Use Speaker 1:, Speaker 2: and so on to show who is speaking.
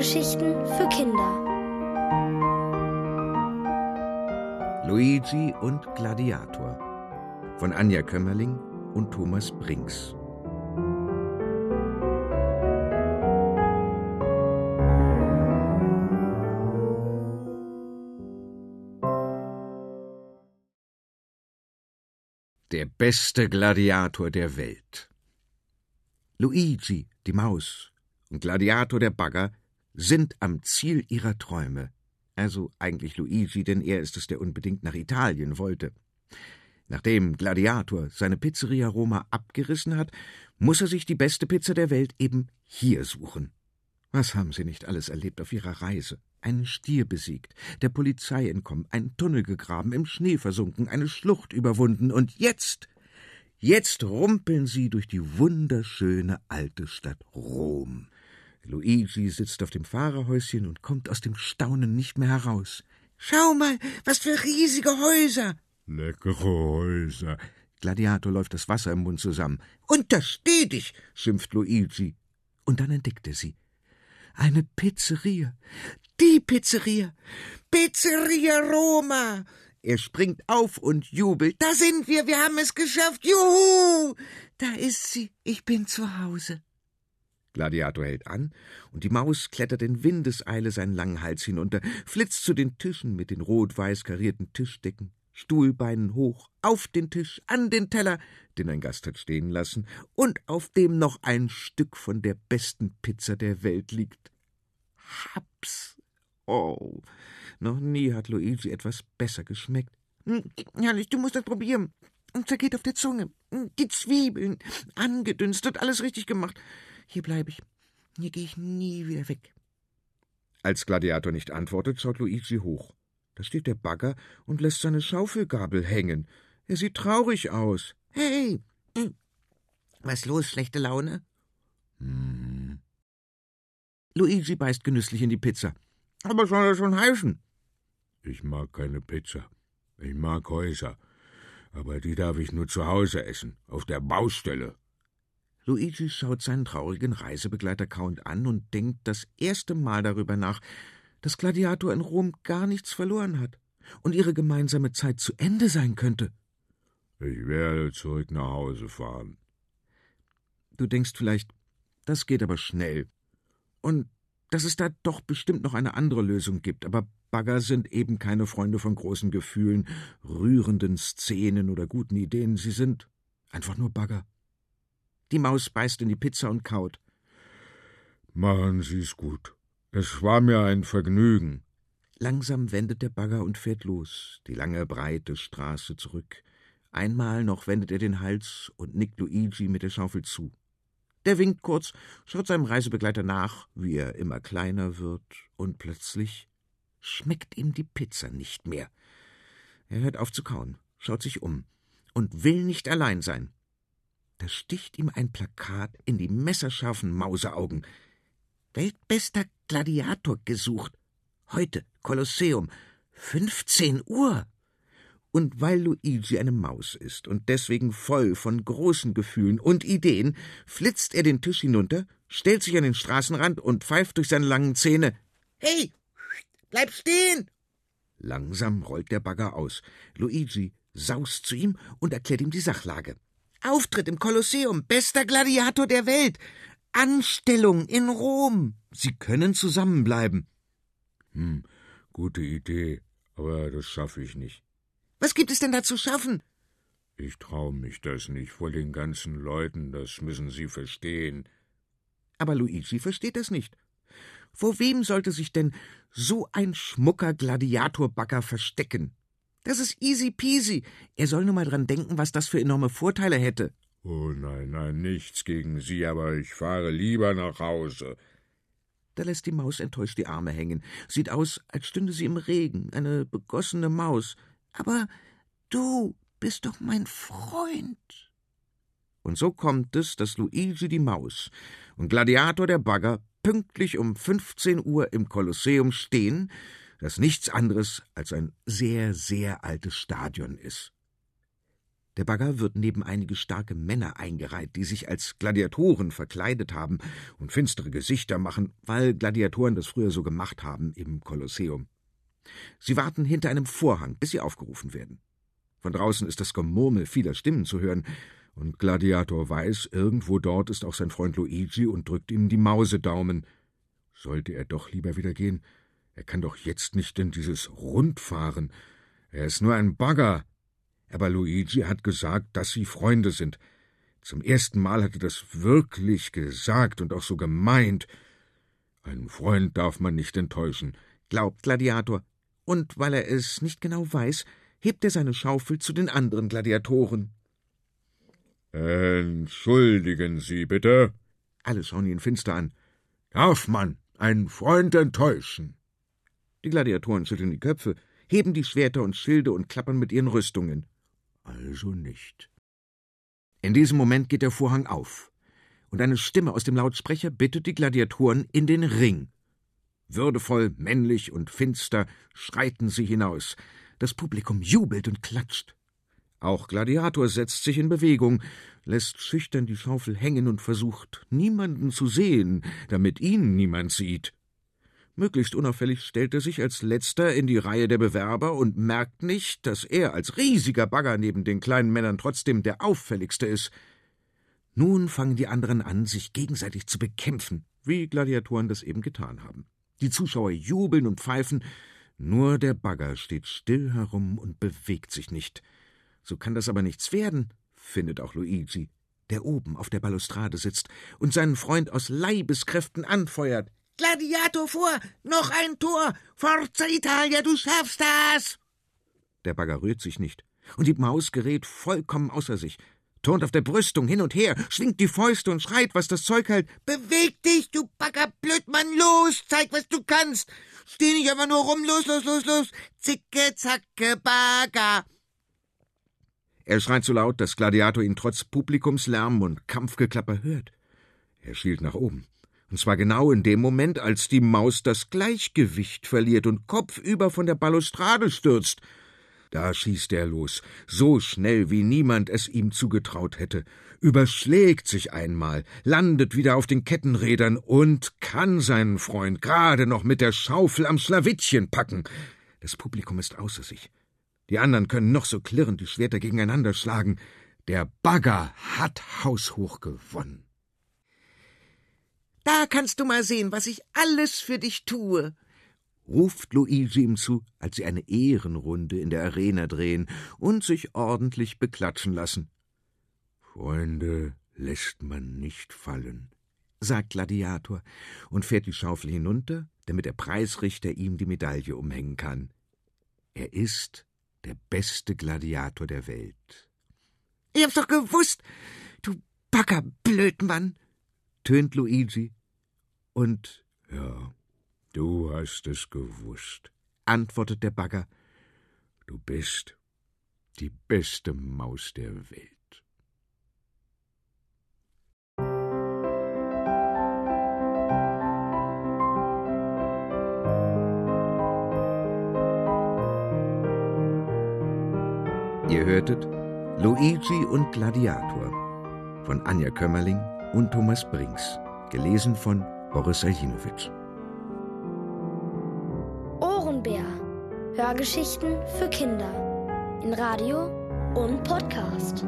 Speaker 1: Hörgeschichten für Kinder.
Speaker 2: Luigi und Gladiator von Anja Kömmerling und Thomas Brinks. Der beste Gladiator der Welt. Luigi, die Maus, und Gladiator der Bagger sind am Ziel ihrer Träume. Also eigentlich Luigi, denn er ist es, der unbedingt nach Italien wollte. Nachdem Gladiator seine Pizzeria Roma abgerissen hat, muss er sich die beste Pizza der Welt eben hier suchen. Was haben Sie nicht alles erlebt auf Ihrer Reise? Einen Stier besiegt, der Polizei entkommen, einen Tunnel gegraben, im Schnee versunken, eine Schlucht überwunden und jetzt, jetzt rumpeln Sie durch die wunderschöne alte Stadt Rom. Luigi sitzt auf dem Fahrerhäuschen und kommt aus dem Staunen nicht mehr heraus. Schau mal, was für riesige Häuser!
Speaker 3: Leckere Häuser.
Speaker 2: Gladiator läuft das Wasser im Mund zusammen. Untersteh dich, schimpft Luigi. Und dann entdeckt er sie. Eine Pizzeria. Die Pizzeria. Pizzeria Roma. Er springt auf und jubelt. Da sind wir, wir haben es geschafft. Juhu! Da ist sie. Ich bin zu Hause. Gladiator hält an, und die Maus klettert in Windeseile seinen langen Hals hinunter, flitzt zu den Tischen mit den rot-weiß karierten Tischdecken, Stuhlbeinen hoch, auf den Tisch, an den Teller, den ein Gast hat stehen lassen, und auf dem noch ein Stück von der besten Pizza der Welt liegt. Haps! Oh, noch nie hat Luigi etwas besser geschmeckt. Hm, herrlich, du musst das probieren. Und zergeht auf der Zunge. Hm, die Zwiebeln, angedünstet, alles richtig gemacht. Hier bleibe ich. Hier gehe ich nie wieder weg. Als Gladiator nicht antwortet, schaut Luigi hoch. Da steht der Bagger und lässt seine Schaufelgabel hängen. Er sieht traurig aus. Hey! Hm. Was los, schlechte Laune? Hm. Luigi beißt genüsslich in die Pizza. Aber soll das schon heißen?
Speaker 3: Ich mag keine Pizza. Ich mag Häuser. Aber die darf ich nur zu Hause essen, auf der Baustelle.
Speaker 2: Luigi schaut seinen traurigen Reisebegleiter kauend an und denkt das erste Mal darüber nach, dass Gladiator in Rom gar nichts verloren hat und ihre gemeinsame Zeit zu Ende sein könnte.
Speaker 3: Ich werde zurück nach Hause fahren.
Speaker 2: Du denkst vielleicht, das geht aber schnell. Und dass es da doch bestimmt noch eine andere Lösung gibt, aber Bagger sind eben keine Freunde von großen Gefühlen, rührenden Szenen oder guten Ideen, sie sind einfach nur Bagger. Die Maus beißt in die Pizza und kaut.
Speaker 3: Machen Sie's gut. Es war mir ein Vergnügen.
Speaker 2: Langsam wendet der Bagger und fährt los, die lange, breite Straße zurück. Einmal noch wendet er den Hals und nickt Luigi mit der Schaufel zu. Der winkt kurz, schaut seinem Reisebegleiter nach, wie er immer kleiner wird, und plötzlich schmeckt ihm die Pizza nicht mehr. Er hört auf zu kauen, schaut sich um und will nicht allein sein. Da sticht ihm ein Plakat in die messerscharfen Mauseaugen. Weltbester Gladiator gesucht. Heute Kolosseum. 15 Uhr. Und weil Luigi eine Maus ist und deswegen voll von großen Gefühlen und Ideen, flitzt er den Tisch hinunter, stellt sich an den Straßenrand und pfeift durch seine langen Zähne. Hey, bleib stehen! Langsam rollt der Bagger aus. Luigi saust zu ihm und erklärt ihm die Sachlage. Auftritt im Kolosseum, bester Gladiator der Welt. Anstellung in Rom. Sie können zusammenbleiben.
Speaker 3: Hm, gute Idee, aber das schaffe ich nicht.
Speaker 2: Was gibt es denn da zu schaffen?
Speaker 3: Ich traue mich das nicht vor den ganzen Leuten, das müssen Sie verstehen.
Speaker 2: Aber Luigi versteht das nicht. Vor wem sollte sich denn so ein schmucker Gladiatorbagger verstecken? Das ist easy peasy. Er soll nur mal dran denken, was das für enorme Vorteile hätte.
Speaker 3: Oh nein, nein, nichts gegen Sie, aber ich fahre lieber nach Hause.
Speaker 2: Da lässt die Maus enttäuscht die Arme hängen. Sieht aus, als stünde sie im Regen, eine begossene Maus. Aber du bist doch mein Freund. Und so kommt es, dass Luigi die Maus und Gladiator der Bagger pünktlich um 15 Uhr im Kolosseum stehen das nichts anderes als ein sehr, sehr altes Stadion ist. Der Bagger wird neben einige starke Männer eingereiht, die sich als Gladiatoren verkleidet haben und finstere Gesichter machen, weil Gladiatoren das früher so gemacht haben im Kolosseum. Sie warten hinter einem Vorhang, bis sie aufgerufen werden. Von draußen ist das Gemurmel vieler Stimmen zu hören, und Gladiator weiß, irgendwo dort ist auch sein Freund Luigi und drückt ihm die Mausedaumen. Sollte er doch lieber wieder gehen? Er kann doch jetzt nicht in dieses Rund fahren. Er ist nur ein Bagger. Aber Luigi hat gesagt, dass sie Freunde sind. Zum ersten Mal hat er das wirklich gesagt und auch so gemeint. Einen Freund darf man nicht enttäuschen, glaubt Gladiator. Und weil er es nicht genau weiß, hebt er seine Schaufel zu den anderen Gladiatoren.
Speaker 3: Entschuldigen Sie bitte.
Speaker 2: Alle schauen ihn finster an.
Speaker 3: Darf man einen Freund enttäuschen?
Speaker 2: Die Gladiatoren schütteln die Köpfe, heben die Schwerter und Schilde und klappern mit ihren Rüstungen.
Speaker 3: Also nicht.
Speaker 2: In diesem Moment geht der Vorhang auf, und eine Stimme aus dem Lautsprecher bittet die Gladiatoren in den Ring. Würdevoll, männlich und finster schreiten sie hinaus. Das Publikum jubelt und klatscht. Auch Gladiator setzt sich in Bewegung, lässt schüchtern die Schaufel hängen und versucht, niemanden zu sehen, damit ihn niemand sieht. Möglichst unauffällig stellt er sich als letzter in die Reihe der Bewerber und merkt nicht, dass er als riesiger Bagger neben den kleinen Männern trotzdem der auffälligste ist. Nun fangen die anderen an, sich gegenseitig zu bekämpfen, wie Gladiatoren das eben getan haben. Die Zuschauer jubeln und pfeifen, nur der Bagger steht still herum und bewegt sich nicht. So kann das aber nichts werden, findet auch Luigi, der oben auf der Balustrade sitzt und seinen Freund aus Leibeskräften anfeuert. Gladiator vor! Noch ein Tor! Forza Italia, du schaffst das! Der Bagger rührt sich nicht, und die Maus gerät vollkommen außer sich, turnt auf der Brüstung hin und her, schwingt die Fäuste und schreit, was das Zeug hält. Beweg dich, du Baggerblödmann, los! Zeig, was du kannst! Steh nicht einfach nur rum, los, los, los, los! Zicke, zacke, Bagger! Er schreit so laut, dass Gladiator ihn trotz Publikumslärm und Kampfgeklapper hört. Er schielt nach oben. Und zwar genau in dem Moment, als die Maus das Gleichgewicht verliert und kopfüber von der Balustrade stürzt. Da schießt er los, so schnell wie niemand es ihm zugetraut hätte, überschlägt sich einmal, landet wieder auf den Kettenrädern und kann seinen Freund gerade noch mit der Schaufel am Schlawittchen packen. Das Publikum ist außer sich. Die anderen können noch so klirrend die Schwerter gegeneinander schlagen. Der Bagger hat haushoch gewonnen. Da kannst du mal sehen, was ich alles für dich tue, ruft Luigi ihm zu, als sie eine Ehrenrunde in der Arena drehen und sich ordentlich beklatschen lassen.
Speaker 3: Freunde lässt man nicht fallen,
Speaker 2: sagt Gladiator und fährt die Schaufel hinunter, damit der Preisrichter ihm die Medaille umhängen kann. Er ist der beste Gladiator der Welt. Ich hab's doch gewusst, du Baggerblödmann, tönt Luigi. Und
Speaker 3: ja, Du hast es gewusst,
Speaker 2: antwortet der Bagger.
Speaker 3: Du bist die beste Maus der Welt.
Speaker 2: Ihr hörtet Luigi und Gladiator von Anja Kömmerling und Thomas Brinks, gelesen von Boris Aljinowitsch.
Speaker 1: Hörgeschichten für Kinder in Radio und Podcast.